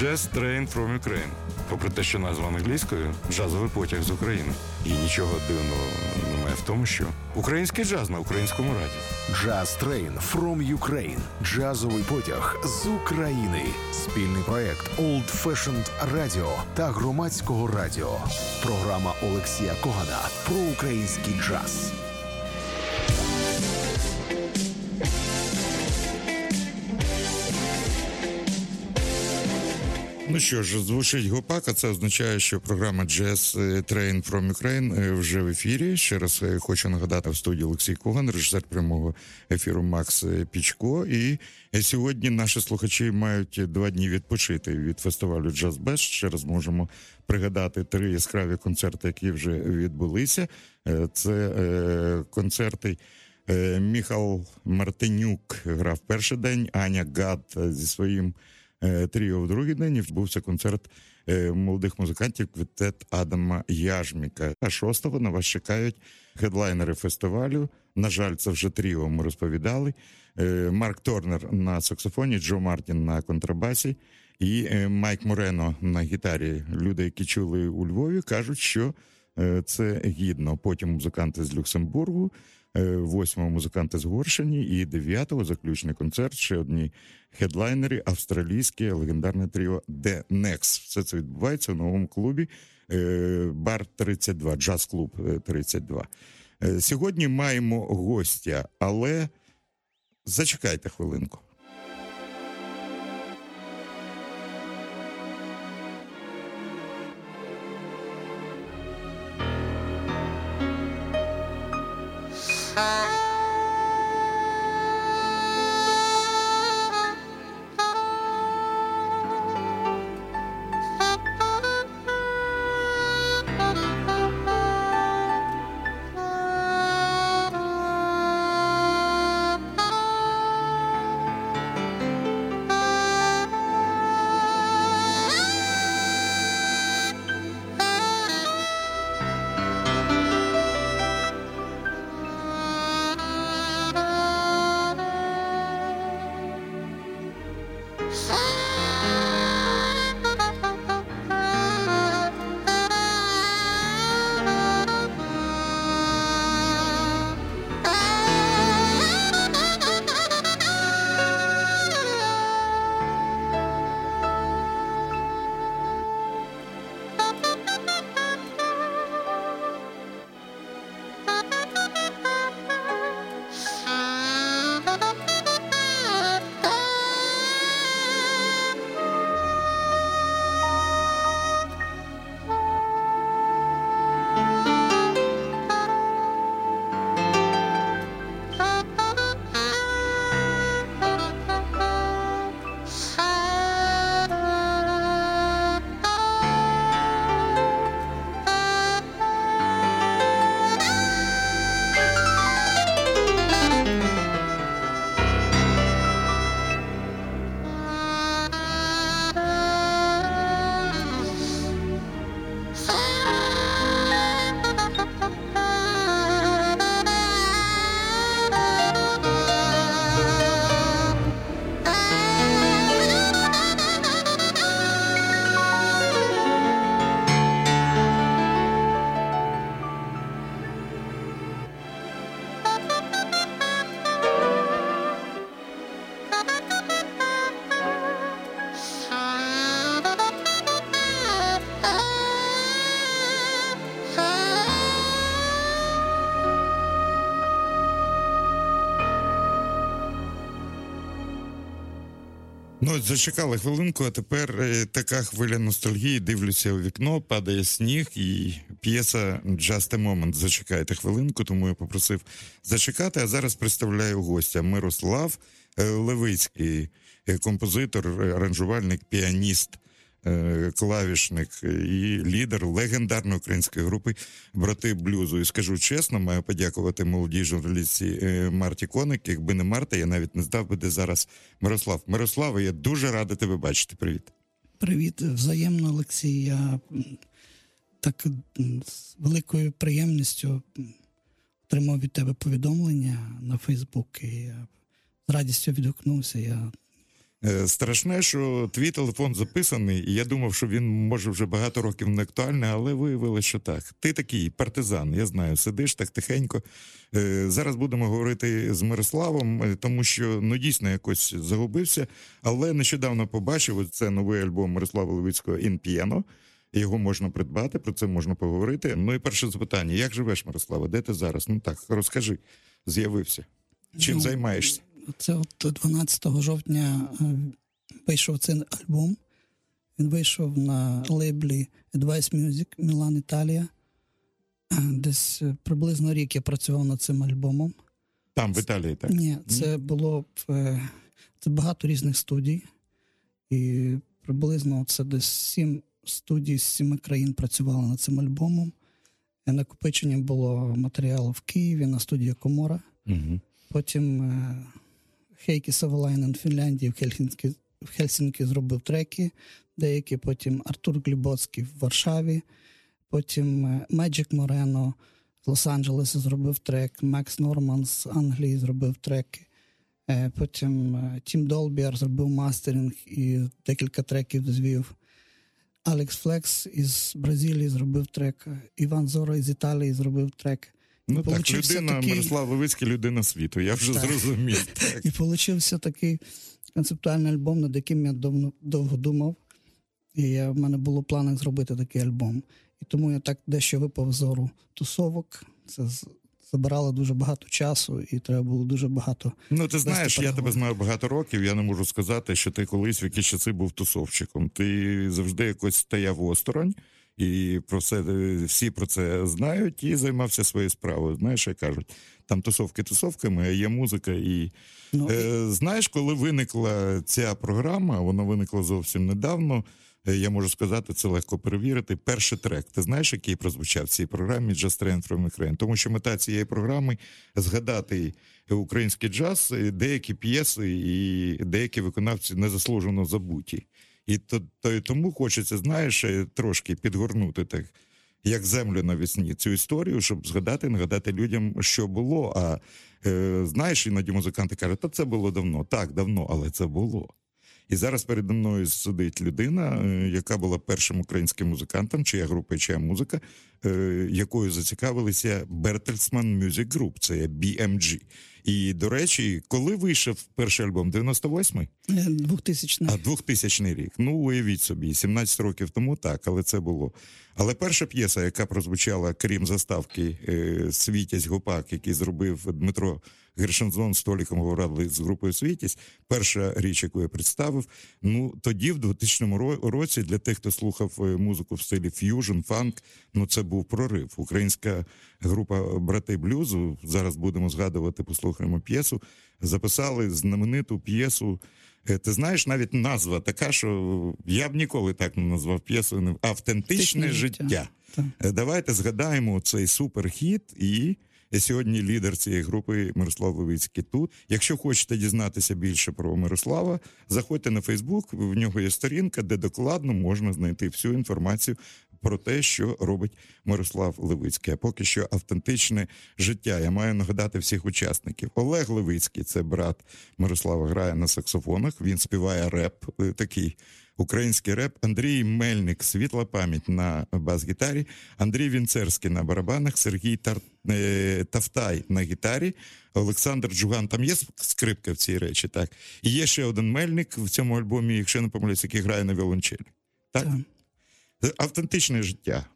Jazz Train from Ukraine. Попри те, що назва англійською джазовий потяг з України. І нічого дивного немає в тому, що український джаз на українському раді. Jazz Train from Ukraine. Джазовий потяг з України. Спільний проект Old Fashioned Radio та громадського радіо. Програма Олексія Когана про український джаз. Ну що ж, звучить гопак, а це означає, що програма Jazz Train from Ukraine е, вже в ефірі. Ще раз е, хочу нагадати в студії Олексій Коган, режисер прямого ефіру Макс е, Пічко. І сьогодні наші слухачі мають два дні відпочити від фестивалю Jazz Best. Ще раз можемо пригадати три яскраві концерти, які вже відбулися. Це концерти. Міхал Мартинюк грав перший день, Аня Гад зі своїм Е, тріо в другий день відбувся концерт е, молодих музикантів квітет Адама Яжміка. А шостого на вас чекають хедлайнери фестивалю. На жаль, це вже тріо ми розповідали. Е, Марк Торнер на саксофоні, Джо Мартін на контрабасі і Майк Морено на гітарі. Люди, які чули у Львові, кажуть, що це гідно. Потім музиканти з Люксембургу. Е, восьмого музиканти з Горшині і дев'ятого заключний концерт. Ще одні хедлайнери, австралійське легендарне тріо The Next. Все це відбувається в новому клубі е, Бар 32, джаз клуб 32. Е, сьогодні маємо гостя, але зачекайте хвилинку. Bye. Ну, зачекали хвилинку, а тепер е, така хвиля ностальгії. Дивлюся у вікно, падає сніг, і п'єса «Just a Moment». Зачекайте хвилинку, тому я попросив зачекати. А зараз представляю гостя Мирослав е, Левицький, е, композитор, аранжувальник, піаніст. Е, клавішник і лідер легендарної української групи Брати Блюзу. І скажу чесно, маю подякувати молодій журналістці е, Марті Коник. Якби не Марта, я навіть не здав би де зараз Мирослав. Мирослава, я дуже радий тебе бачити. Привіт. Привіт, взаємно, Олексій. Я так з великою приємністю отримав від тебе повідомлення на Фейсбук і я з радістю відгукнувся. Я Страшне, що твій телефон записаний, і я думав, що він може вже багато років не актуальний, але виявилося, що так. Ти такий партизан, я знаю, сидиш так тихенько. Е, Зараз будемо говорити з Мирославом, е, тому що ну дійсно якось загубився. Але нещодавно побачив ось це новий альбом Мирослава Левицького «In Piano». Його можна придбати, про це можна поговорити. Ну і перше запитання: як живеш, Мирослава? Де ти зараз? Ну так, розкажи, з'явився. Чим Ну, займаєшся? Це от 12 жовтня е, вийшов цей альбом. Він вийшов на лейблі Advice Music Мілан Італія. Е, Десь е, приблизно рік я працював над цим альбомом. Там, в Італії, так? Ні, це було це багато різних студій. І приблизно це десь сім студій з сіми країн працювали над цим альбомом. Накопичення було матеріалу в Києві на студії Комора. Угу. Потім Хейкі Савалайнен в Фінляндії, в Хельсінкі, в Хельсінкі зробив треки деякі. Потім Артур Глібоцький в Варшаві. Потім Меджик Морено з Лос-Анджелеса зробив трек. Макс Норман з Англії зробив треки. Е, Потім е, Тім Долбіар зробив мастеринг і декілька треків звів. Алекс Флекс із Бразилії зробив трек. Іван Зора із Італії зробив трек. Ну так, людина, такий- Мирослав Левицький, людина світу. Я вже Так. зрозумів. Так. І получився такий концептуальний альбом, над яким я давно довго думав. І я, в мене було в планах зробити такий альбом. І тому я так дещо випав зору тусовок. Це забирало дуже багато часу, і треба було дуже багато. Ну, ти знаєш, я тебе знаю багато років. Я не можу сказати, що ти колись в якісь часи був тусовчиком. Ти завжди якось стояв осторонь, і про це е, всі про це знають і займався своєю справою. Знаєш, як кажуть, там тусовки тусовками, а є музика. І Ну, е, знаєш, коли виникла ця програма, вона виникла зовсім недавно. е, Я можу сказати, це легко перевірити. Перший трек. Ти знаєш, який прозвучав в цій програмі Just Train from Ukraine? Тому що мета цієї програми згадати український джаз, е, деякі п'єси і деякі виконавці незаслужено забуті. І то, то тому хочеться, знаєш, е, трошки підгорнути так, як землю навесні, цю історію, щоб згадати, нагадати людям, що було. А е, знаєш, іноді музиканти кажуть, та це було давно. Так, давно, але це було. І зараз передо мною сидить людина, е, яка була першим українським музикантом, чия група, чия музика, е, якою зацікавилися Bertelsmann Music Group, це BMG. І, до речі, коли вийшов перший альбом? 98-й? е, 2000 А 2000 рік. Ну, уявіть собі, 17 років тому так, але це було. Але перша п'єса, яка прозвучала, крім заставки е, Світязь Гопак, який зробив Дмитро Гершензон з Толіком говорили з групою Світязь, перша річ, яку я представив. Ну тоді, в 2000 році, для тих, хто слухав е, музику в стилі ф'южн, фанк, ну це був прорив. Українська група Брати Блюзу. Зараз будемо згадувати, послухаємо п'єсу. Записали знамениту п'єсу. Е, Ти знаєш, навіть назва така, що я б ніколи так не назвав п'єсу автентичне Автентичне життя. життя. Е, Давайте згадаємо цей суперхіт і. Сьогодні лідер цієї групи Мирослав Левицький тут. Якщо хочете дізнатися більше про Мирослава, заходьте на Фейсбук. В нього є сторінка, де докладно можна знайти всю інформацію про те, що робить Мирослав Левицький. А поки що автентичне життя. Я маю нагадати всіх учасників. Олег Левицький, це брат Мирослава, грає на саксофонах. Він співає реп, е, такий український реп. Андрій Мельник, світла пам'ять на бас-гітарі. Андрій Вінцерський на барабанах, Сергій Тар... е, Тавтай на гітарі. Олександр Джуган, там є скрипка в цій речі, так. І є ще один мельник в цьому альбомі, якщо не помиляюсь, який грає на віолончелі. Так? Так. Автентичне життя.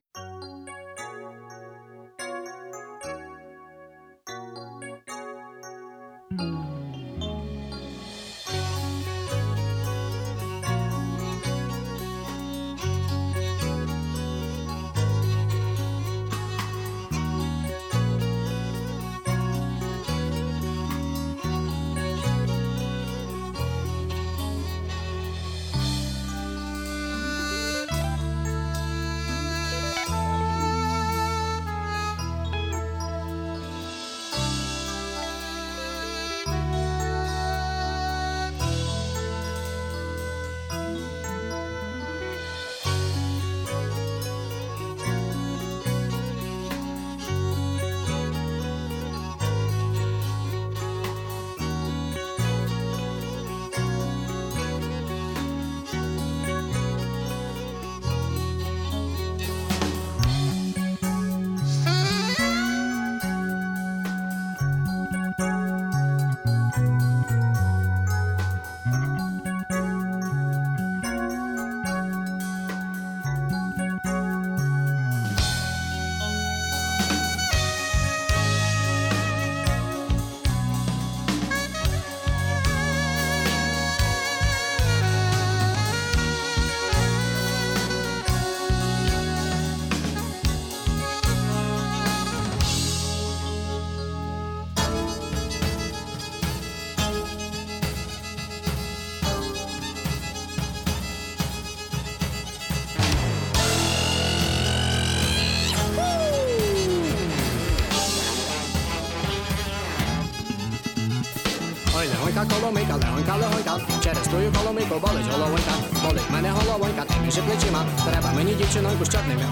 格，角落尾格，涼鞋格，女開格，Cheddar 都要角落尾個玻璃坐落位格，玻璃問你可樂位格。Між плечима. Треба мені дівчиноньку з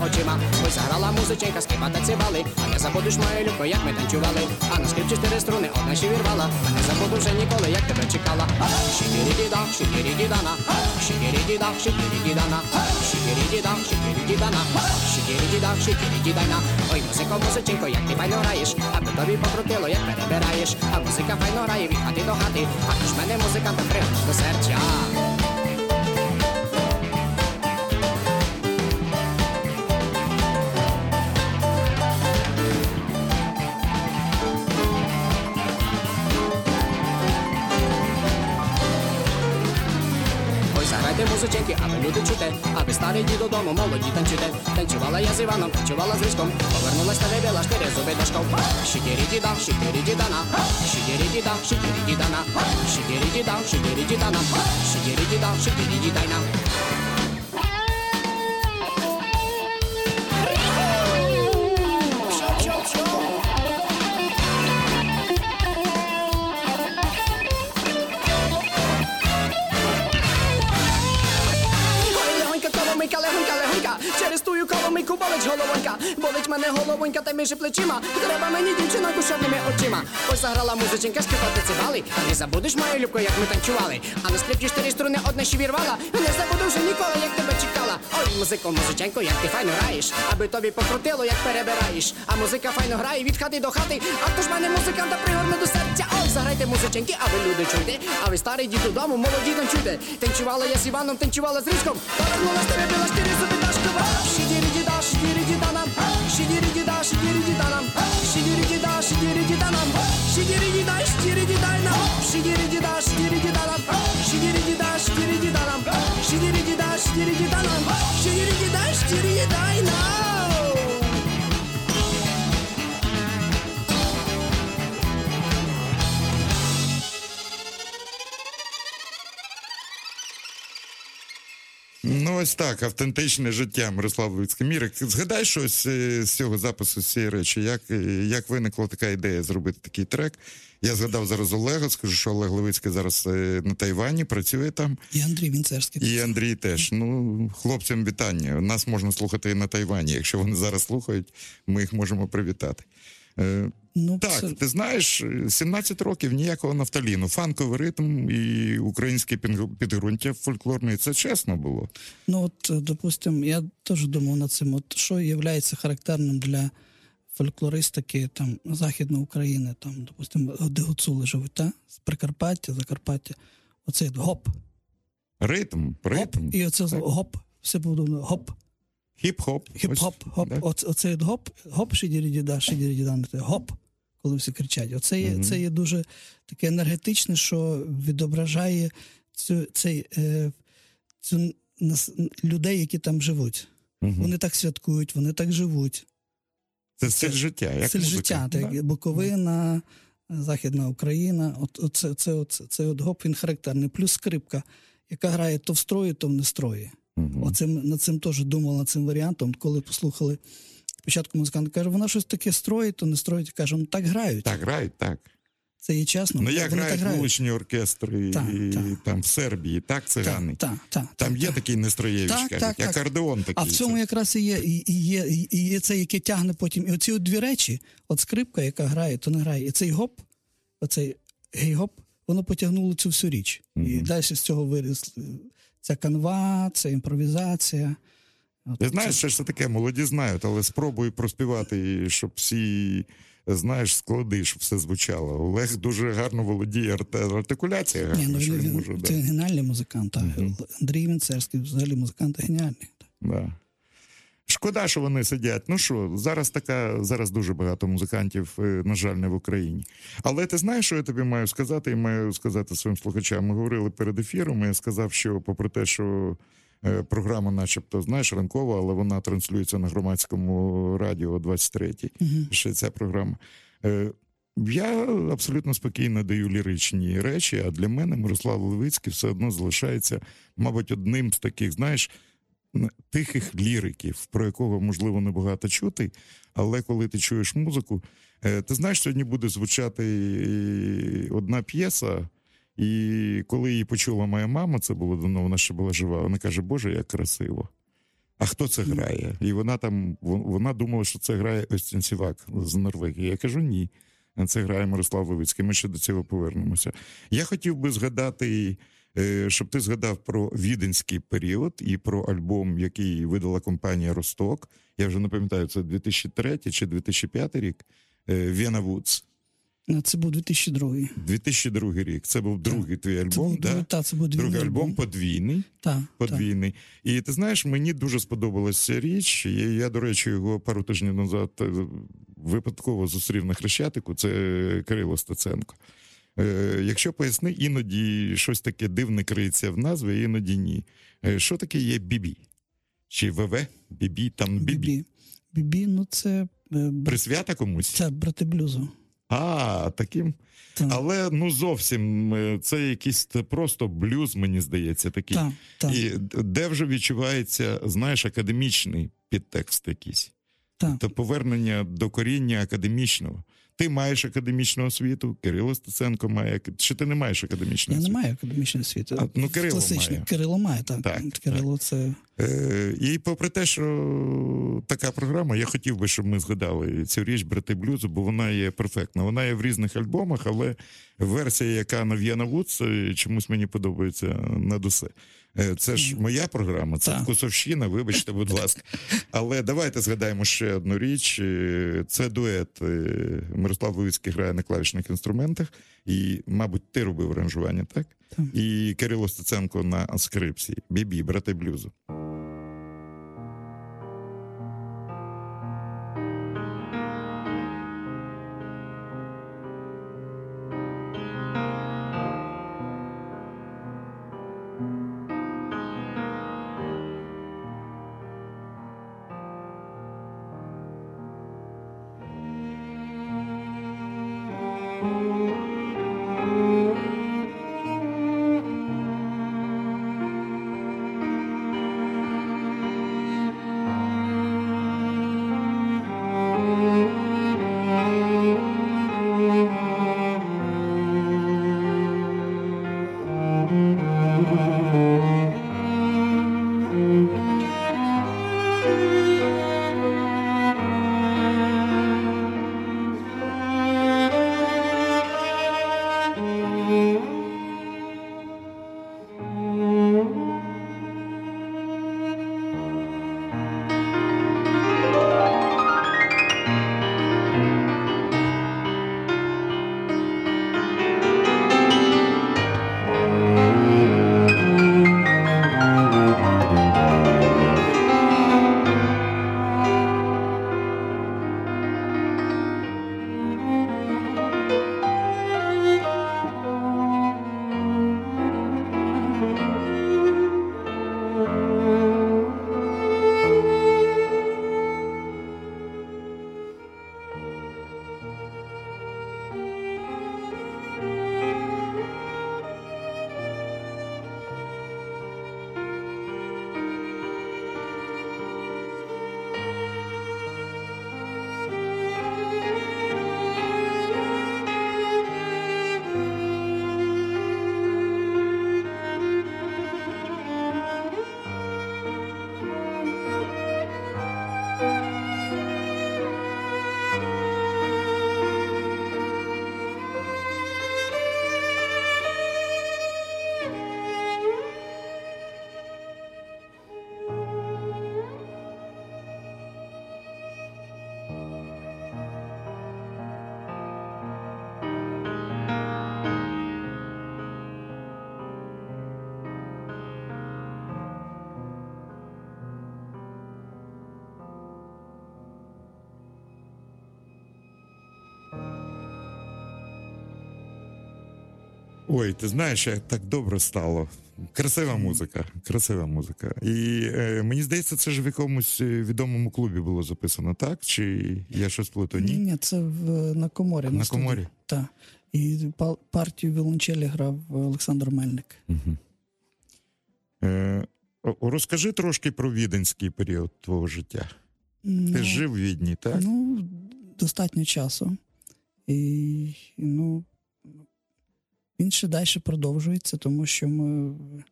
очима. Ось заграла музиченька, скрипа та цибали. А не забудеш мою любку, як ми танцювали. А на скрипці чотири струни, одна ще вірвала. А не забуду вже ніколи, як тебе чекала. Шикірі-діда, шикірі-дідана, шикірі-діда, шикірі-дідана, шикірі-діда, шикірі-дідана, шикірі-діда, шикірі-дідана. Ой, музико, музиченько, як ти файно граєш, аби тобі покрутило, як перебираєш. А музика файно грає від хати до хати, а ж мене музиканта пригне до серця. Аби старий дід додому, молоді танчуйте. Танцювала я з Іваном, танцювала з Різком, повернулась та вибила штири зуби дашков. Шикірі діда, шикірі дідана, шикірі діда, шикірі дідана, шикірі діда, шикірі дідана, шикірі діда, шикірі дідайна. Тую болить головонька, болить мене головонька та між плечима. Треба мені дівчиноньку з чорними очима. Ось заграла музиченька, скрипати цибали. А не забудеш мою любку, як ми танцювали. А на скрипці чотири струни одна ще вірвала. Не забуду вже ніколи, як тебе чекала. Ой, музико, музиченько, як ти файно граєш, аби тобі покрутило, як перебираєш. А музика файно грає від хати до хати. А то ж мене музиканта пригорне до серця. Ой, заграйте музиченьки, а ви люди чуйте. А ви старий дід додому, молоді танчуйте. Танцювала я з Іваном, танцювала з Різком. Повернулась тебе біла штири зуби дашкова. Шидірі şiirici danam, şiiri ось так, автентичне життя Мирослав Луцький. Мірик, згадай щось е, з цього запису, з цієї речі, як, е, як виникла така ідея зробити такий трек. Я згадав зараз Олега, скажу, що Олег Левицький зараз е, на Тайвані, працює там. І Андрій Вінцерський. І Андрій теж. Ну, хлопцям вітання. Нас можна слухати і на Тайвані. Якщо вони зараз слухають, ми їх можемо привітати. Ну, так, це- ти знаєш, 17 років ніякого нафталіну, фанковий ритм і українське підґрунтя фольклорне. Це чесно було. Ну, от, е, допустим, я теж думав над цим, от що є характерним для фольклористики там, Західної України, там, допустим, де гуцули живуть, та? з Прикарпаття, Закарпаття. Оцей гоп, Ритм, гоп, і оце Так. гоп, все буде гоп, хіп-хоп. хіп-хоп, Ось, гоп. да. Оце, оцей от гоп, гоп, шидірі-діда, шидірі-діда, гоп, коли всі кричать. Оце є, це є дуже таке енергетичне, що відображає цю, цей, е, цю нас, людей, які там живуть. Мгм. Вони так святкують, вони так живуть. Це стиль життя. Як Стиль життя, Да. так, Буковина, Західна Україна. От, от це, це, от, це от гоп він характерний. Плюс скрипка, яка грає то в строї, то в нестрої. Мгм. Оцим, над цим теж думав, над цим варіантом. Коли послухали спочатку музикант, каже, вона щось таке строїть, то не строїть. Каже, ну так грають. Так, грають, так. Це є чесно. Ну, як грають вуличні оркестри Так, і, так. там в Сербії, так, цигани. Так, так, так, Там є так. такий Нестроєвич, Так, кажуть, так, акордеон такий. А в цьому це. якраз і є, і, і є, і- і є це, яке тягне потім. І оці от дві речі: от скрипка, яка грає, то не грає. І цей гоп, оцей гей-гоп, воно потягнуло цю всю річ. І далі з цього виріс е, ця канва, ця імпровізація. От Ти знаєш, що це таке, молоді знають, але спробуй проспівати, щоб всі, знаєш, склади, щоб все звучало. Олег дуже гарно володіє артикуляцією. Ні, ну, що він, він може, це да. геніальний музикант. так. Андрій Вінцерський, взагалі музикант геніальний. Да. Шкода, що вони сидять. Ну що, зараз така, зараз дуже багато музикантів, е, на жаль, не в Україні. Але ти знаєш, що я тобі маю сказати, і маю сказати своїм слухачам. Ми говорили перед ефіром. і Я сказав, що попри те, що програма, начебто, знаєш, ранкова, але вона транслюється на громадському радіо 23-й. Ще ця програма. Е, Я абсолютно спокійно даю ліричні речі, а для мене Мирослав Левицький все одно залишається, мабуть, одним з таких, знаєш, тихих ліриків, про якого можливо небагато чути, але коли ти чуєш музику, е, ти знаєш, сьогодні буде звучати е, одна п'єса, І коли її почула моя мама, це було давно, вона ще була жива. Вона каже: Боже, як красиво. А хто це грає? І вона там вона думала, що це грає Остін Сівак з Норвегії. Я кажу, ні. Це грає Мирослав Левицький. Ми ще до цього повернемося. Я хотів би згадати, е, щоб ти згадав про віденський період і про альбом, який видала компанія Росток. Я вже не пам'ятаю, це 2003 чи 2005 рік. Вена Вудс. Це був 2002. 2002 рік. Це був другий твій альбом. був, да? та, це був Другий двійний альбом подвійний. Так. подвійний. І ти знаєш, мені дуже сподобалася річ. Я, я, до речі, його пару тижнів назад е, випадково зустрів на Хрещатику. Це Кирило Стеценко. Е, якщо поясни, іноді щось таке дивне криється в назві, іноді ні. Е, що таке є бібі? Чи ВВ? Бібі, там бібі. Бібі. Бібі, ну це, е, Присвята комусь? це брати блюзу. А, таким. Так, Але ну зовсім е, це якийсь просто блюз, мені здається, такий. так, так, І де вже відчувається, знаєш, академічний підтекст якийсь. Та повернення до коріння академічного. Ти маєш академічну освіту, Кирило Стеценко має. Чи ти не маєш академічної Я не маю академічної освіти. А, ну, Кирило Класичний. має. Кирило має, так. Так, Кирило це. Е, і попри те, що така програма, я хотів би, щоб ми згадали цю річ брати блюзу, бо вона є перфектна. Вона є в різних альбомах, але версія, яка на В'яна Вудс, е, чомусь мені подобається над усе. Е, Це ж моя програма, це Так. вкусовщина, вибачте, будь ласка. Але давайте згадаємо ще одну річ. Е, Це дует. е, Мирослав Левицький грає на клавішних інструментах, і, мабуть, ти робив аранжування, так? Так. І Кирило Стеценко на скрипці. Бібі, брати блюзу. Ой, ти знаєш, як так добре стало. Красива музика, красива музика. І е, мені здається, це ж в якомусь е, відомому клубі було записано, так? Чи я щось плутаю? Ні, Ні? це в, на коморі. На коморі? Так. І партію віолончелі грав Олександр Мельник. Е, розкажи трошки про віденський період твого життя. Ти Ну, ж жив в Відні, так? Ну, достатньо часу. І, ну, Він ще далі продовжується, тому що ми, в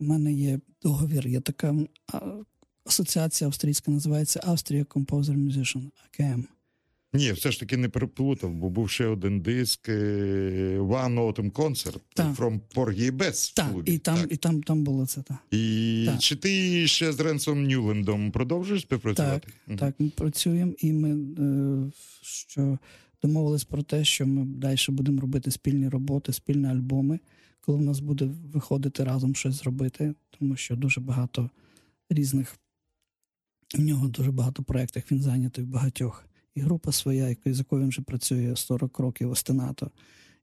мене є договір, є така асоціація австрійська, називається Австрія Composer Musician, АКМ. Ні, все ж таки не переплутав, бо був ще один диск е, One Autumn Concert Так. from Porgy and Bess Так, клубі. і там, Так. і там, там було це. Так, І Так. чи ти ще з Ренсом Ньюлендом продовжуєш співпрацювати? так, Мгм. так ми працюємо, і ми е, що домовились про те, що ми далі будемо робити спільні роботи, спільні альбоми, коли в нас буде виходити разом щось зробити, тому що дуже багато різних. В нього дуже багато проєктів, він зайнятий в багатьох. І група своя, з якою він вже працює 40 років Остенато.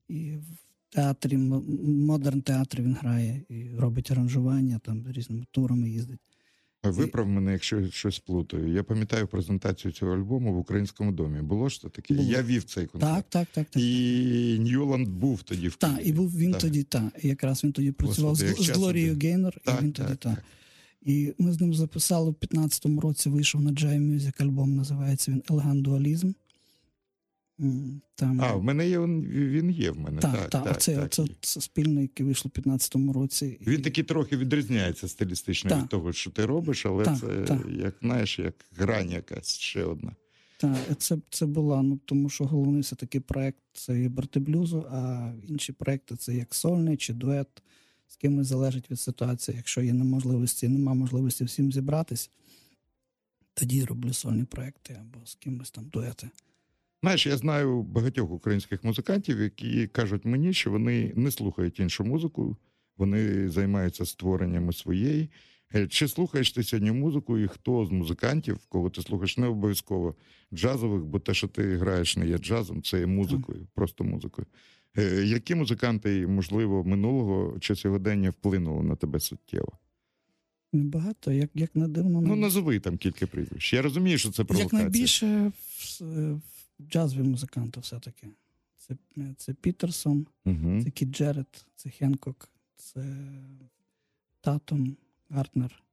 І в театрі, модерн театрі він грає і робить аранжування, там різними турами їздить. Виправ мене, якщо щось плутаю. Я пам'ятаю презентацію цього альбому в українському домі. Було ж то таке? Було. Я вів цей концерт. Так, так, так, так. І Ньюланд був тоді в Так, і був він Так. тоді, так. Якраз він тоді працював Господи, з, з Глорією Гейнер, Так, і він тоді так, так. так. І ми з ним записали в 15-му році, вийшов на Джай Мюзик альбом, називається він Елеган Дуалізм. Там, А, в мене є він, є в мене. так, Так, так, так, оце, так, оце, є. це спільний, який вийшло в 15-му році. Він І- такий трохи відрізняється стилістично Так. від того, що ти робиш, але Так, це так. як знаєш, як грань якась ще одна. Так, це, це була, ну тому що головний все-таки проект це є брати блюзу, а інші проекти це як сольний чи дует, з кимось залежить від ситуації. Якщо є неможливості, нема можливості всім зібратись, тоді роблю сольні проекти або з кимось там дуети. Знаєш, я знаю багатьох українських музикантів, які кажуть мені, що вони не слухають іншу музику, вони займаються створеннями своєї. Е, Чи слухаєш ти сьогодні музику, і хто з музикантів, кого ти слухаєш, не обов'язково джазових, бо те, що ти граєш, не є джазом, це є музикою, просто музикою. Е, Які музиканти, можливо, минулого чи сьогодення вплинули на тебе суттєво? Небагато, як, як не дивно, Ну, назови там кілька прізвищ. Я розумію, що це як провокація. найбільше в- в- джазові музиканти все-таки. Це, це Пітерсон, Угу. Це Кіт Джерет, це Хенкок, це Татум, Гартнер,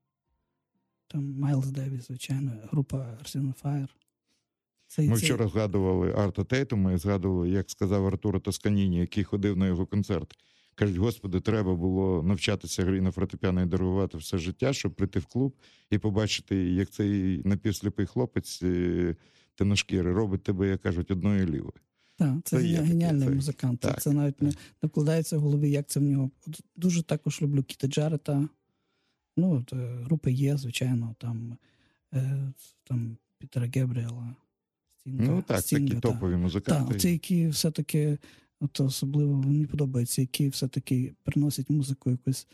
там Майлз Девіс, звичайно, група Arsenal Fire. Це, Ми це- вчора згадували Арта Тейтума і згадували, як сказав Артуро Тосканіні, який ходив на його концерт. Кажуть, господи, треба було навчатися грі на фортепіано і дорогувати все життя, щоб прийти в клуб і побачити, як цей напівсліпий хлопець е, темношкірий робить тебе, як кажуть, одною лівою. Так, це, Це є геніальний це- музикант. Це, так, це навіть не, не вкладається в голові, як це в нього. Дуже також люблю Кіта Джарета. Ну, от, е, групи є, звичайно, там, е, там Пітера Гебріела. Стінга, Ну так, Стінга, такі та. топові музиканти. Так, ці, які все-таки, от особливо мені подобається, які все-таки приносять музику якусь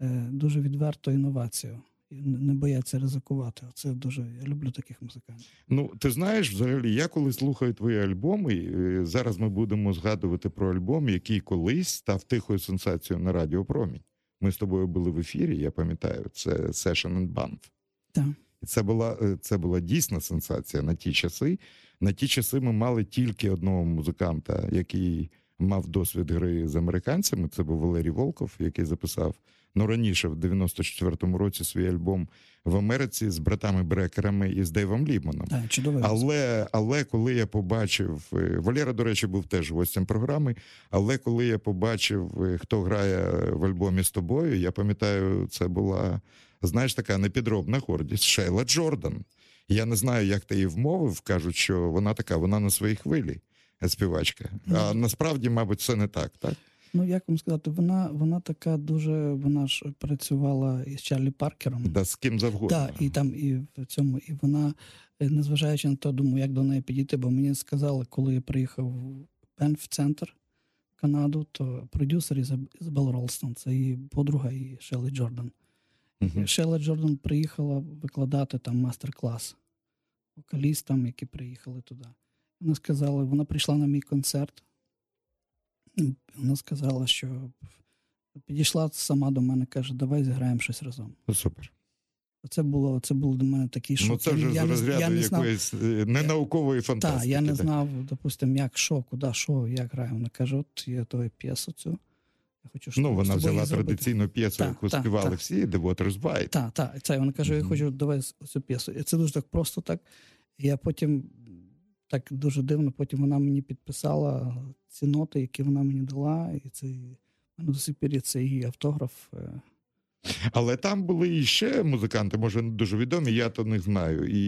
е, дуже відверту інновацію. І не бояться ризикувати. Це дуже я люблю таких музикантів. Ну, ти знаєш, взагалі, я коли слухаю твої альбоми, е, зараз ми будемо згадувати про альбом, який колись став тихою сенсацією на Радіо Промінь. Ми з тобою були в ефірі, я пам'ятаю, це Session and Band. Так. Це була, е, це була дійсна сенсація на ті часи. На ті часи ми мали тільки одного музиканта, який мав досвід гри з американцями. Це був Валерій Волков, який записав ну раніше, в 94-му році, свій альбом в Америці з братами Брекерами і з Дейвом Ліманом. Так, Але, але коли я побачив, е, Валера, до речі, був теж гостем програми. Але коли я побачив, е, хто грає в альбомі з тобою, я пам'ятаю, це була, знаєш, така непідробна гордість Шейла Джордан. Я не знаю, як ти її вмовив. Кажуть, що вона така, вона на своїй хвилі співачка. А насправді, мабуть, це не так, так? Ну, як вам сказати, вона, вона така дуже, вона ж працювала із Чарлі Паркером. Да, з ким завгодно. Так, і там, і в цьому, і вона, е, незважаючи на те, думаю, як до неї підійти, бо мені сказали, коли я приїхав в Бенф центр в Канаду, то продюсер Ізаб- Ізабел Ролстон, це її подруга і Шелі Джордан. Шелла Джордан приїхала викладати там мастер-клас вокалістам, які приїхали туди. Вона сказала, вона прийшла на мій концерт. Ну, Вона сказала, що підійшла сама до мене, каже, давай зіграємо щось разом. Ну, Супер. Це було, це було до мене такий шок. Ну, це вже я, з не- розряду я не знав, якоїсь е, ненаукової фантастики. та, я не так. знав, допустимо, як що, куди, що, як граємо. Вона каже, от я твою п'єсу цю. Я хочу, щоб Ну, вона взяла традиційну п'єсу, Так, яку так, співали так. всі, The Water's Bite. Так, так. Це вона каже, я хочу давай цю п'єсу. І це дуже так просто так. Я потім так дуже дивно. Потім вона мені підписала ці ноти, які вона мені дала, і це мене до сих пір це її автограф. е. Але там були і ще музиканти, може, не дуже відомі, я то не знаю. І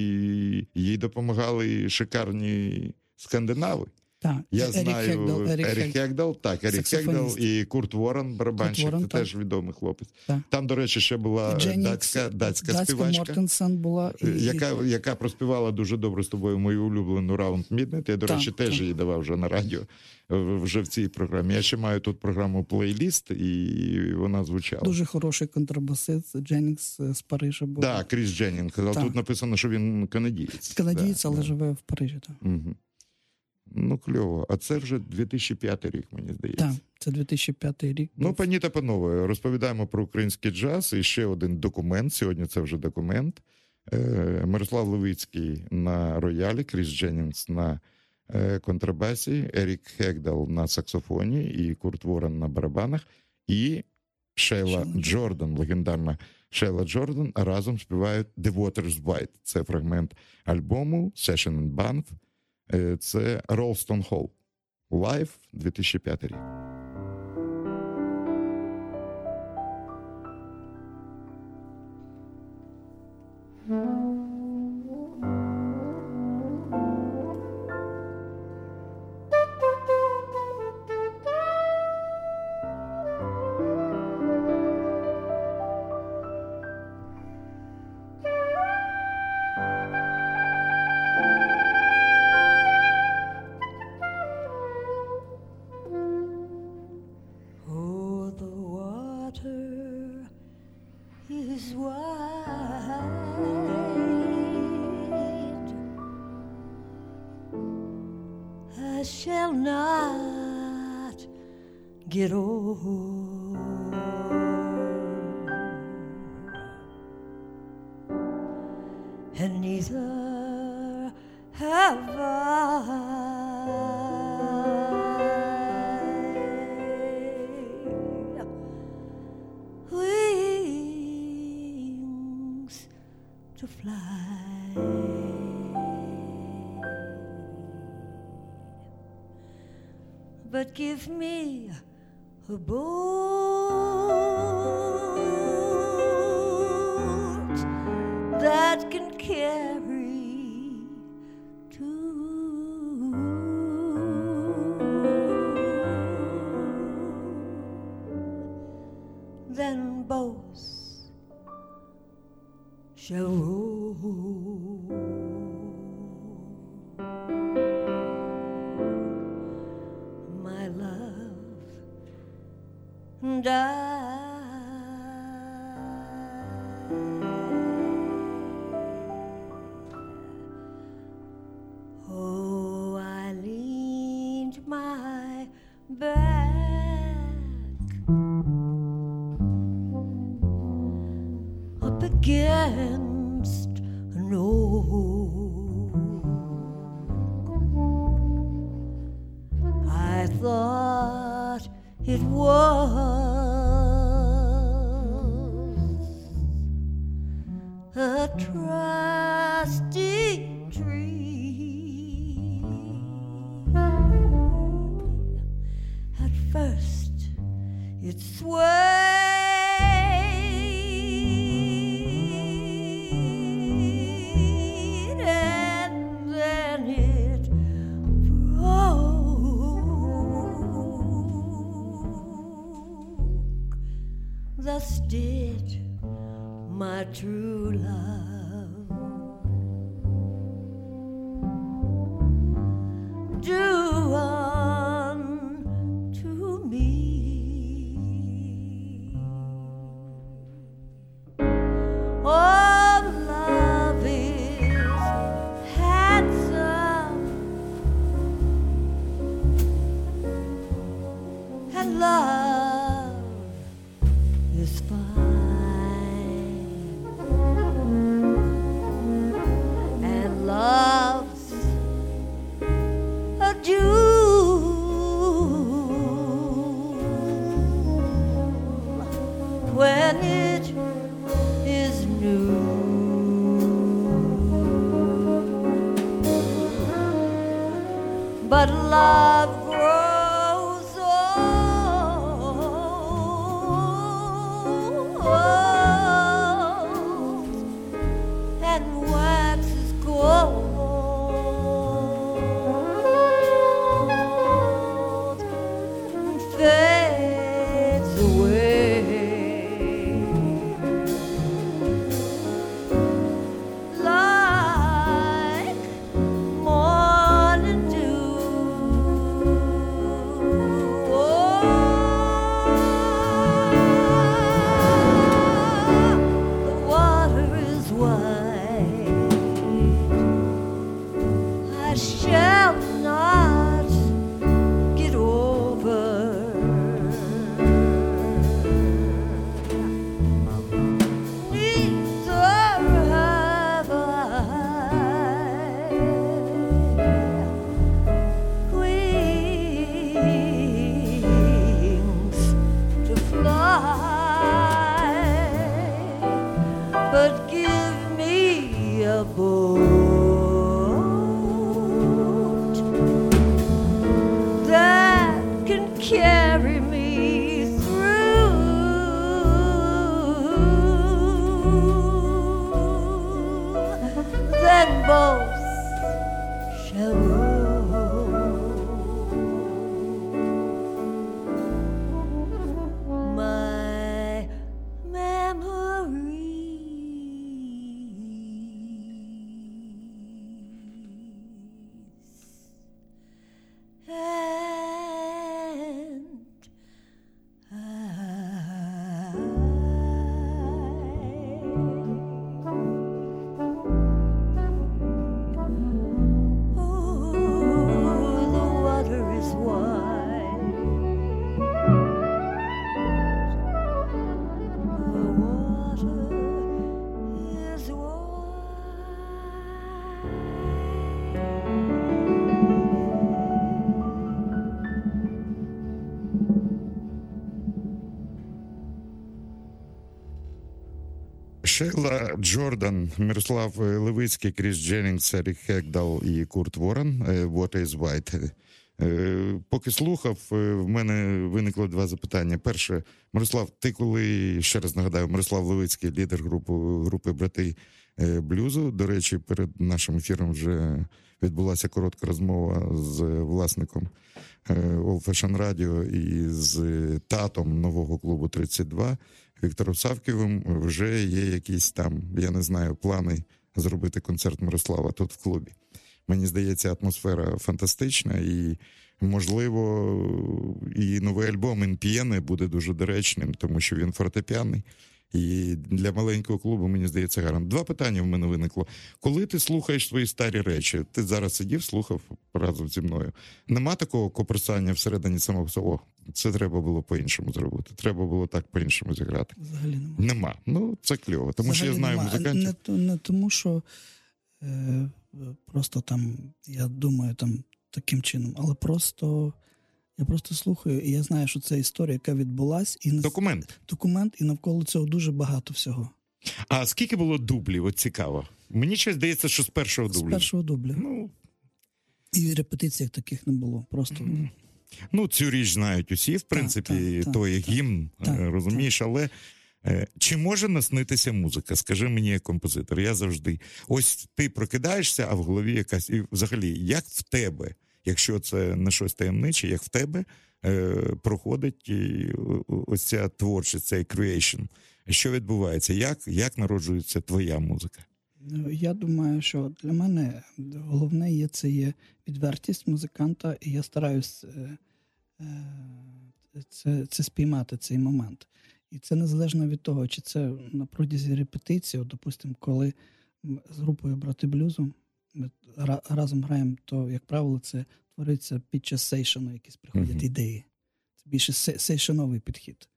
їй допомагали шикарні скандинави. Так, Я Ерік знаю Хегдал, Ерік Ерік Хегдал. Хегдал, так, Ерік Хегдал і Курт Ворон, барабанщик. Ворон, це так. теж відомий хлопець. Так. Там, до речі, ще була І Дженікс, датська, датська, Датська співачка. Мортенсен була. І, Яка, яка проспівала дуже добре з тобою мою улюблену раунд Midnight. Я, до Так, речі, теж так. її давав вже на радіо е, вже в цій програмі. Я ще маю тут програму плейліст, і вона звучала. Дуже хороший контрабасист Дженікс е, з Парижа був. Так, Кріс Дженнінг. Але тут написано, що він канадієць. Канадієць, Да, але да. живе в Парижі. Так. Мгм. Ну, кльово. А це вже 2005 рік, мені здається. так, це 2005 рік. Ну, пані та панове, розповідаємо про український джаз. І ще один документ. Сьогодні це вже документ. Е, Мирослав Левицький на роялі, Кріс Дженнінгс на е, контрабасі, Ерік Хегдал на саксофоні і Курт Ворон на барабанах. І Шейла Джордан, легендарна Шейла Джордан, разом співають The Waters Bite. Це фрагмент альбому Session and Banff. Е, Це Ролстон Холл. Live 2005 рік. but love Шейла Джордан, Мирослав Левицький, Кріс Дженнінгс, Ерік Хекдал і Курт Ворон е, What is White. Е, Поки слухав, е, в мене виникло два запитання. Перше, Мирослав, ти коли ще раз нагадаю, Мирослав Левицький, лідер групи, групи брати блюзу. До речі, перед нашим ефіром вже відбулася коротка розмова з власником Old Fashion Radio і з татом нового клубу 32 Віктором Савківим. Вже є якісь там, я не знаю, плани зробити концерт Мирослава тут в клубі. Мені здається, атмосфера фантастична, і можливо, і новий альбом «Інпієне» буде дуже доречним, тому що він фортепіаний. І для маленького клубу, мені здається, гарно. Два питання в мене виникло. Коли ти слухаєш свої старі речі, ти зараз сидів, слухав разом зі мною. Нема такого коперсання всередині самого село. Це треба було по-іншому зробити. Треба було так по-іншому зіграти. Взагалі немає. Нема. Ну, це кльово. Тому що я знаю нема. музикантів. Не, не тому, що е, просто там, я думаю, там таким чином, але просто я просто слухаю, і я знаю, що це історія, яка відбулась, і Документ. документ, і навколо цього дуже багато всього. А скільки було дублів? От цікаво. Мені щось здається, що з першого З дубля. першого дубля. Ну, І репетицій як таких не було. Просто ну, цю річ знають усі, в принципі, так, так, то є так. гімн, Так, е, розумієш, але. е, Чи може наснитися музика? Скажи мені, як композитор. Я завжди. Ось ти прокидаєшся, а в голові якась. І взагалі, як в тебе, якщо це не щось таємниче, як в тебе е, проходить о- ось ця творчість, цей creation? Що відбувається? Як, як народжується твоя музика? Ну, Я думаю, що для мене головне є це є відвертість музиканта, і я стараюсь е, е, це, це спіймати цей момент. І це незалежно від того, чи це на протязі репетиції, допустимо, коли з групою брати блюзу ми разом граємо, то, як правило, це твориться під час сейшену, якісь приходять Мгм. ідеї. Це більше сейшеновий підхід.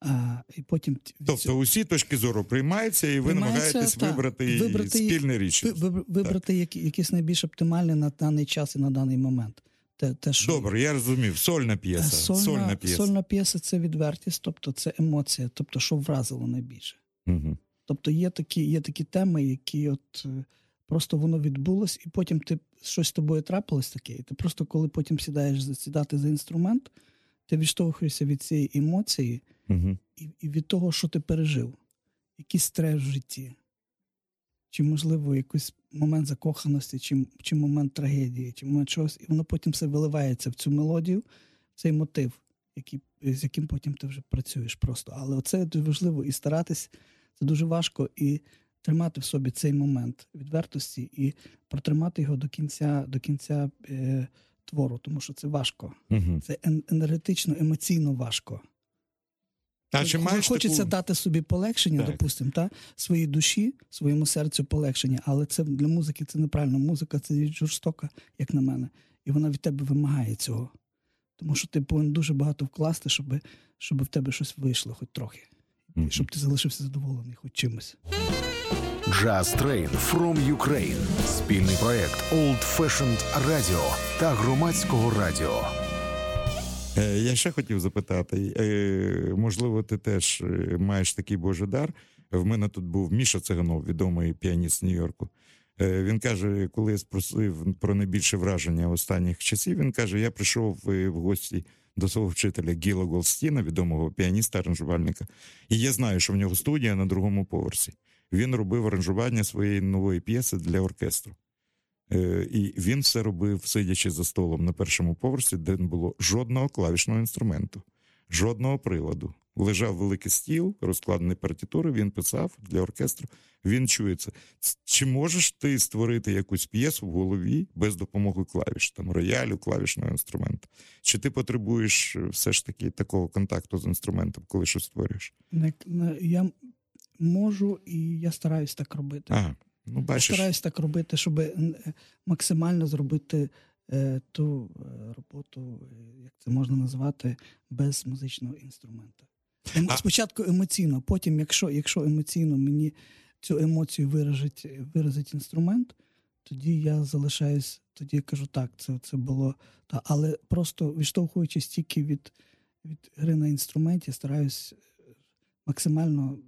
А, і потім Тобто усі точки зору приймаються, і ви намагаєтесь так. вибрати, Вибрати спільне рішення. Ви- ви- Вибрати які, якісь найбільш оптимальні на даний час і на даний момент. Те, те, що Добре, я розумів. Сольна Е, п'єса. сольна, Сольна п'єса. сольна п'єса це відвертість, тобто це емоція, тобто що вразило найбільше. Угу. Тобто є такі, є такі теми, які от е, Просто воно відбулось, і потім ти щось з тобою трапилось таке, і ти просто, коли потім сідаєш за- сідати за інструмент, ти відштовхуєшся від цієї емоції Угу. і, і від того, що ти пережив, якийсь стрес в житті, чи, можливо, якийсь момент закоханості, чи, чи момент трагедії, чи момент чогось, і воно потім все виливається в цю мелодію, в цей мотив, який, з яким потім ти вже працюєш просто. Але оце дуже важливо і старатись, це дуже важко, і тримати в собі цей момент відвертості і протримати його до кінця, до кінця е, твору, тому що це важко. Угу. Це енергетично, емоційно важко. А чи маєш Хочеться таку... дати собі полегшення, допустимо, та своїй душі, своєму серцю полегшення, але це для музики це неправильно. Музика це жорстока, як на мене, і вона від тебе вимагає цього. Тому що ти повинен дуже багато вкласти, щоб, щоб в тебе щось вийшло, хоч трохи, Мгм. щоб ти залишився задоволений, хоч чимось. Jazz Train from Ukraine. Спільний проект Old Fashioned Radio та громадського радіо. Е, Я ще хотів запитати, е, можливо, ти теж е, маєш такий божий дар. В мене тут був Міша Циганов, відомий піаніст Нью-Йорку. Він каже, коли я спросив про найбільше враження останніх часів, він каже: я прийшов в гості до свого вчителя Гіла Голстіна, відомого піаніста, аранжувальника. І я знаю, що в нього студія на другому поверсі. Він робив аранжування своєї нової п'єси для оркестру. Е, І він все робив, сидячи за столом на першому поверсі, де не було жодного клавішного інструменту, жодного приладу. Лежав великий стіл, розкладений партитури, він писав для оркестру, він чує це. Чи можеш ти створити якусь п'єсу в голові без допомоги клавіш, там роялю, клавішного інструменту? Чи ти потребуєш е, все ж таки такого контакту з інструментом, коли щось створюєш? Я можу і я стараюсь так робити. Ага, ну Я стараюсь так робити, щоб е, максимально зробити е, ту е, роботу, е, як це можна назвати, без музичного інструмента. Ем- А- Спочатку емоційно, потім, якщо, якщо емоційно мені цю емоцію виразить, виразить інструмент, тоді я залишаюсь, тоді я кажу, так, це, це було. Та, але просто відштовхуючись тільки від, від гри на інструменті, стараюсь максимально.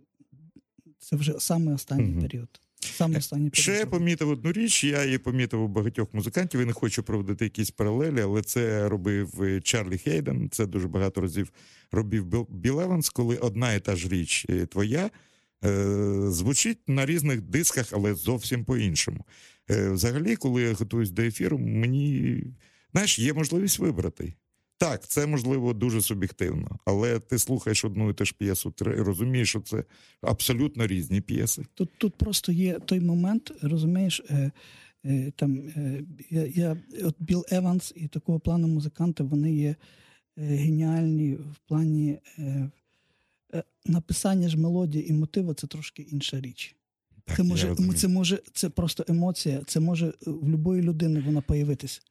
Це вже саме останній Мгм. період. Саме останній період. Ще я помітив одну річ, я її помітив у багатьох музикантів. Я не хочу проводити якісь паралелі, але це робив е, Чарлі Хейден. Це дуже багато разів робив Біл, Еванс, коли одна і та ж річ е, твоя е, звучить на різних дисках, але зовсім по-іншому. Е, взагалі, коли я готуюсь до ефіру, мені знаєш, є можливість вибрати. Так, це можливо дуже суб'єктивно, але ти слухаєш одну і ту ж п'єсу, ти розумієш, що це абсолютно різні п'єси. Тут, тут просто є той момент, розумієш, е, е, там, е, я, я, от Біл Еванс і такого плану музиканти, вони є е, геніальні в плані написання ж мелодії і мотиву це трошки інша річ. Так, це може, це може, це просто емоція, це може в будь-якої людини вона появитись.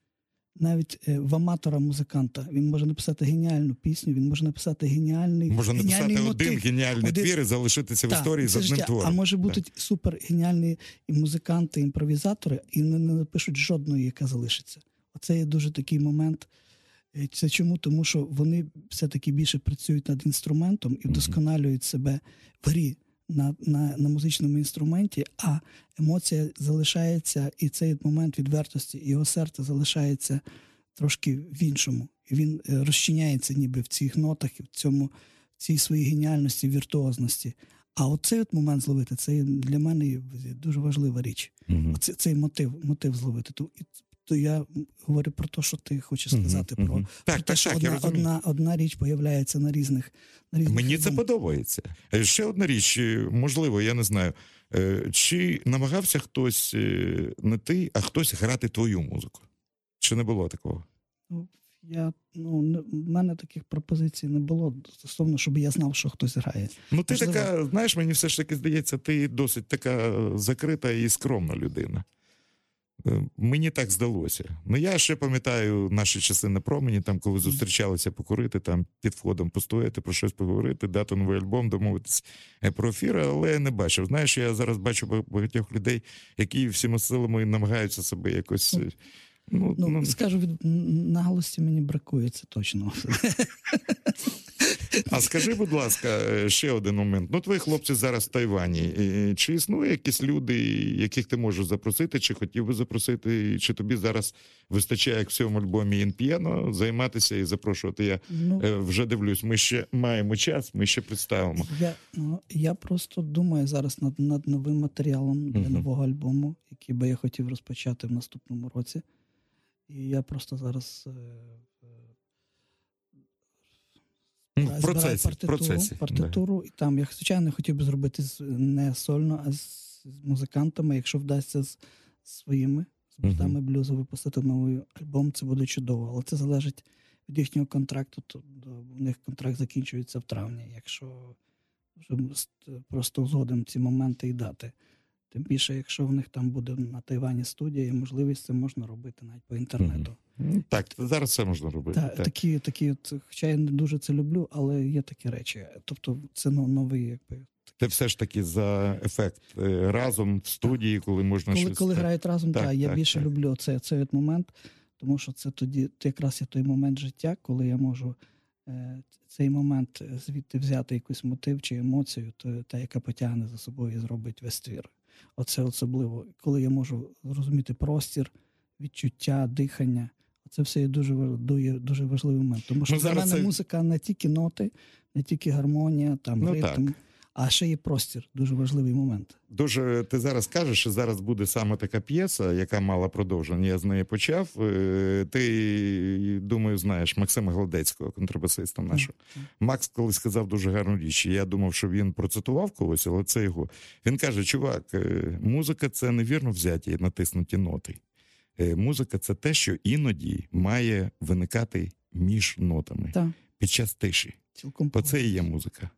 Навіть е, в аматора музиканта він може написати геніальну пісню, він може написати геніальний, Можна написати геніальний один геніальний Один- твір і залишитися в історії з одним життя. твором. А може Так. бути супер геніальні і музиканти, імпровізатори, і не, не напишуть жодної, яка залишиться. Оце є дуже такий момент. Е, Це чому? Тому що вони все-таки більше працюють над інструментом і вдосконалюють себе в грі на, на, на музичному інструменті, а емоція залишається, і цей момент відвертості, його серце залишається трошки в іншому. І він е, розчиняється ніби в цих нотах, в цьому в цій своїй геніальності, віртуозності. А оцей от момент зловити це для мене дуже важлива річ. Мгм. Оце, цей мотив, мотив зловити. І, то я говорю про те, що ти хочеш сказати мгм. про, Так, про так, те, що так, я одна, розумію. одна, одна річ появляється на різних на різних Мені це подобається. Е, Ще одна річ, е, можливо, я не знаю. е, Чи намагався хтось не ти, а хтось грати твою музику? Чи не було такого? Ну, я, ну, не- в мене таких пропозицій не було стосовно, щоб я знав, що хтось грає. Ну, ти Можливо. така, знаєш, мені все ж таки здається, ти досить така закрита і скромна людина. Е, Мені так здалося. Ну, я ще пам'ятаю наші часи на промені, там, коли зустрічалися покурити, там під входом постояти, про щось поговорити, дати новий альбом, домовитись е, про ефір, але я не бачив. Знаєш, я зараз бачу багатьох людей, які всіма силами намагаються себе якось. Ну, Ну, ну, скажу, від м, наглості мені бракує, це точно. А скажи, будь ласка, е, ще один момент. Ну, твої хлопці зараз в Тайвані. Чи існує якісь люди, яких ти можеш запросити, чи хотів би запросити, чи тобі зараз вистачає, як в цьому альбомі Інп'єно, займатися і запрошувати? Я Ну, е, вже дивлюсь, ми ще маємо час, ми ще представимо. Я, ну, я просто думаю зараз над, над новим матеріалом для Мгм. нового альбому, який би я хотів розпочати в наступному році. І я просто зараз е, в процесі, в партитуру, процесі. да. і там я звичайно хотів би зробити не сольно, а з, з музикантами, якщо вдасться з своїми з Мгм. гуртами блюзу випустити новий альбом, це буде чудово. Але це залежить від їхнього контракту. То у них контракт закінчується в травні. Якщо вже просто узгодимо ці моменти і дати. Тим більше, якщо в них там буде на Тайвані студія, і можливість це можна робити навіть по інтернету. Ну, Так, зараз це можна робити. Та, так. такі, такі, от, хоча я не дуже це люблю, але є такі речі. Тобто, це ну, новий, якби. Ти все ж таки за ефект е, разом в студії, коли можна Коли, щось. коли грають разом, Так, так, я так, більше так. люблю цей, цей от момент, тому що це тоді якраз є той момент життя, коли я можу е, цей момент звідти взяти якийсь мотив чи емоцію, то та, яка потягне за собою і зробить весь твір. Оце особливо, коли я можу зрозуміти простір, відчуття, дихання. Це все є дуже дуже важливий момент. Тому що Ну, для мене це- музика не тільки ноти, не тільки гармонія, там Ну, ритм, так. А ще є простір, дуже важливий момент. Дуже ти зараз кажеш, що зараз буде саме така п'єса, яка мала продовження. Я з неї почав. Е, Ти думаю, знаєш Максима Гладецького, контрабасиста нашого. Макс колись сказав дуже гарну річ. Я думав, що він процитував когось, але це його. Він каже: чувак, е, музика це невірно взяті і натиснуті ноти. Е, Музика це те, що іноді має виникати між нотами Так, під час тиші. цілком Бо це і є музика.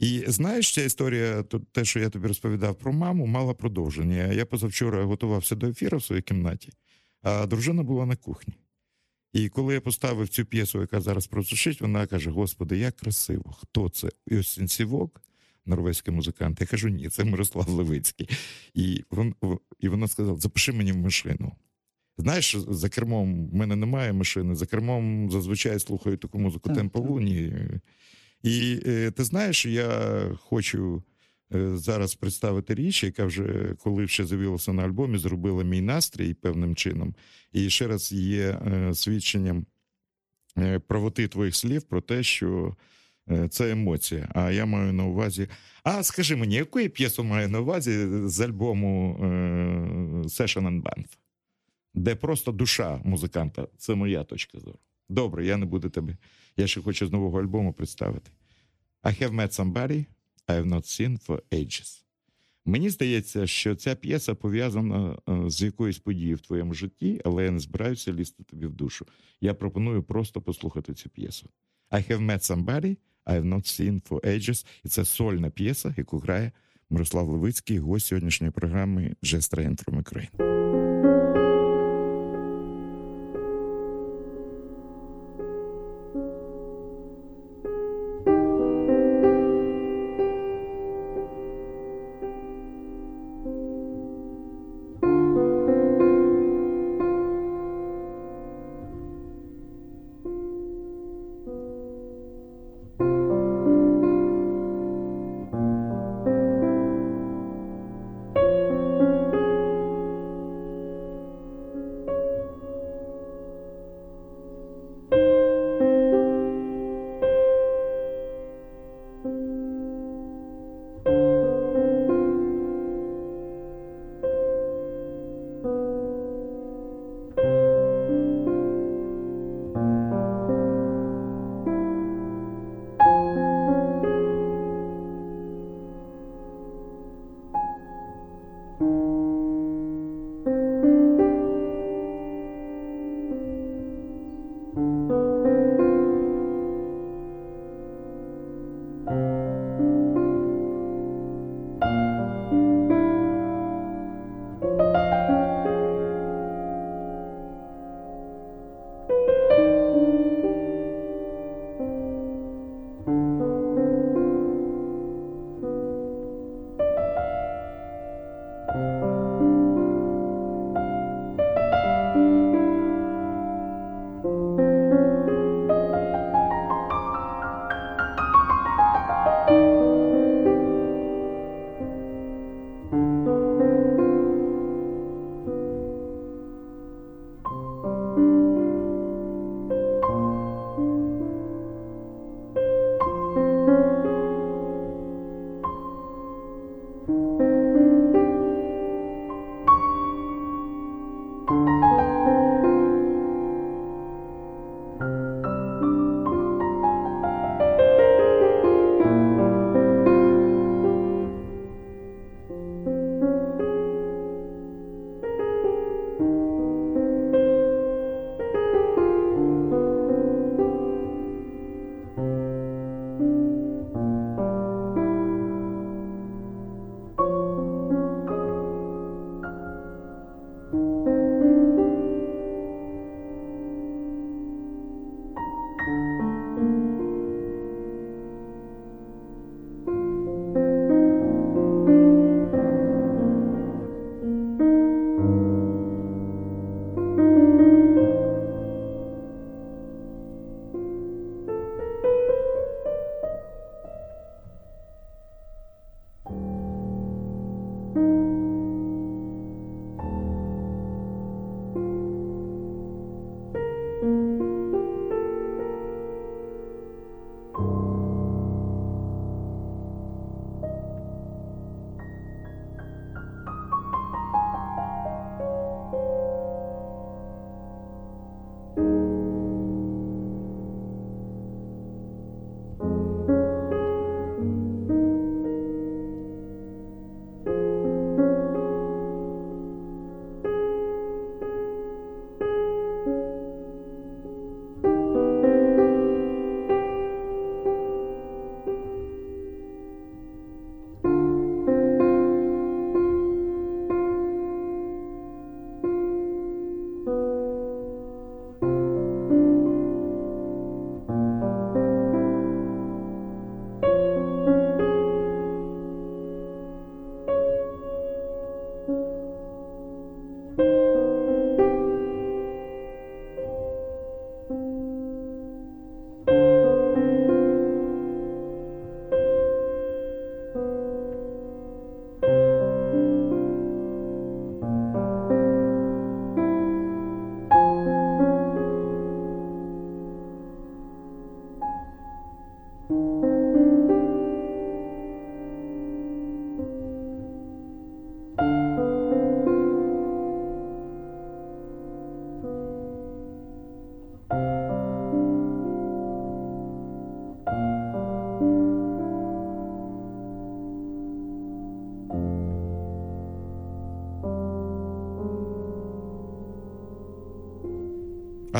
І знаєш, ця історія, те, що я тобі розповідав про маму, мала продовження. Я позавчора готувався до ефіру в своїй кімнаті, а дружина була на кухні. І коли я поставив цю п'єсу, яка зараз прозвучить, вона каже: Господи, як красиво! Хто це? Сівок, норвезький музикант. Я кажу, ні, це Мирослав Левицький. І, і вона сказала: запиши мені в машину. Знаєш, за кермом в мене немає машини, за кермом зазвичай слухаю таку музику Так, темпо так. луні. І е, ти знаєш, я хочу е, зараз представити річ, яка вже коли ще з'явилася на альбомі, зробила мій настрій певним чином. І ще раз є е, свідченням е, правоти твоїх слів про те, що е, це емоція. А я маю на увазі. А скажи мені, яку я п'єсу маю на увазі з альбому Session and Band? Де просто душа музиканта, це моя точка зору. Добре, я не буду тебе. Я ще хочу з нового альбому представити. I have met somebody I have not seen for ages. Мені здається, що ця п'єса пов'язана е, з якоюсь подією в твоєму житті, але я не збираюся лізти тобі в душу. Я пропоную просто послухати цю п'єсу. I have met somebody I have not seen for ages. І це сольна п'єса, яку грає Мирослав Левицький, гость сьогоднішньої програми Jazz Train from Ukraine.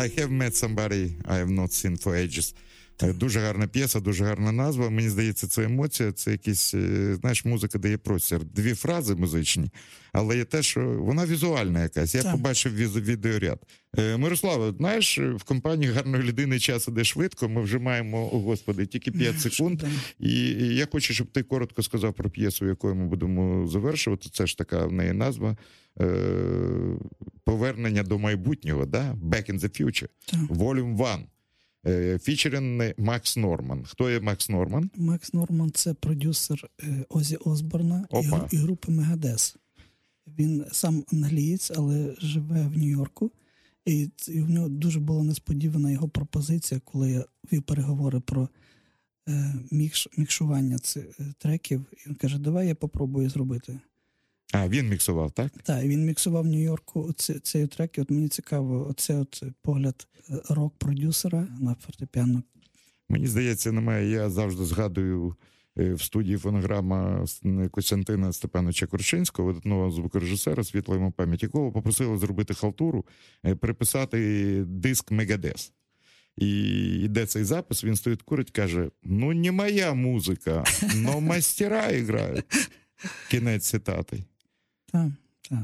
I have met somebody I have not seen for ages. Е, Дуже гарна п'єса, дуже гарна назва. Мені здається, це емоція, це якісь, е, знаєш, музика дає простір. Дві фрази музичні, але є те, що вона візуальна якась. Я Так. побачив відеоряд. Е, Мирославе, знаєш, в компанії гарної людини час іде швидко. Ми вже маємо, о господи, тільки 5 секунд. І я хочу, щоб ти коротко сказав про п'єсу, якою ми будемо завершувати. Це ж така в неї назва. Повернення до майбутнього, да? Back in the Future. Volume 1. Е, Featuring Макс Норман. Хто є Макс Норман? Макс Норман це продюсер е, Озі Осборна Опа. і групи Megadeth. Він сам англієць, але живе в Нью-Йорку. І, в нього дуже була несподівана його пропозиція, коли я вів переговори про е, мікш, мікшування цих треків. І він каже: Давай я попробую зробити. А, він міксував, так? Так, він міксував в Нью-Йорку оці, цей трек. І от мені цікаво, оце от погляд е, рок-продюсера на фортепіано. Мені здається, немає. Я завжди згадую е, в студії фонограма Костянтина Степановича Корчинського, видатного звукорежисера, світла йому пам'ять, якого попросили зробити халтуру, е, приписати диск Мегадес. І йде цей запис, він стоїть курить, каже: Ну, не моя музика, но мастера грають. Кінець цитати. Так, так.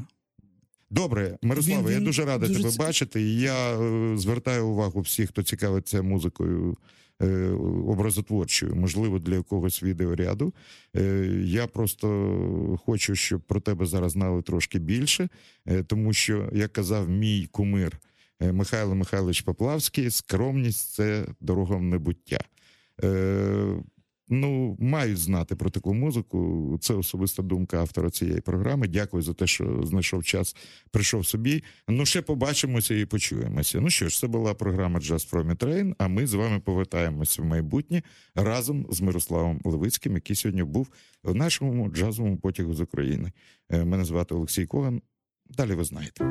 Добре, Мирославе, Він- я дуже радий дуже тебе бачити. І я е, звертаю увагу всіх, хто цікавиться музикою е, образотворчою, можливо, для якогось відеоряду. Е, я просто хочу, щоб про тебе зараз знали трошки більше, е, тому що, як казав мій кумир е, Михайло Михайлович Поплавський, скромність це дорога в небуття. Ну, мають знати про таку музику. Це особиста думка автора цієї програми. Дякую за те, що знайшов час, прийшов собі. Ну, ще побачимося і почуємося. Ну що ж, це була програма Jazz From Train, А ми з вами повертаємося в майбутнє разом з Мирославом Левицьким, який сьогодні був в нашому джазовому потягу з України. Е, Мене звати Олексій Коган. Далі ви знаєте.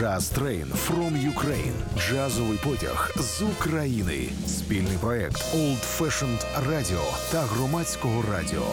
Джаз Трейн from Ukraine. Джазовий потяг з України. Спільний проект Old Fashioned Radio та громадського радіо.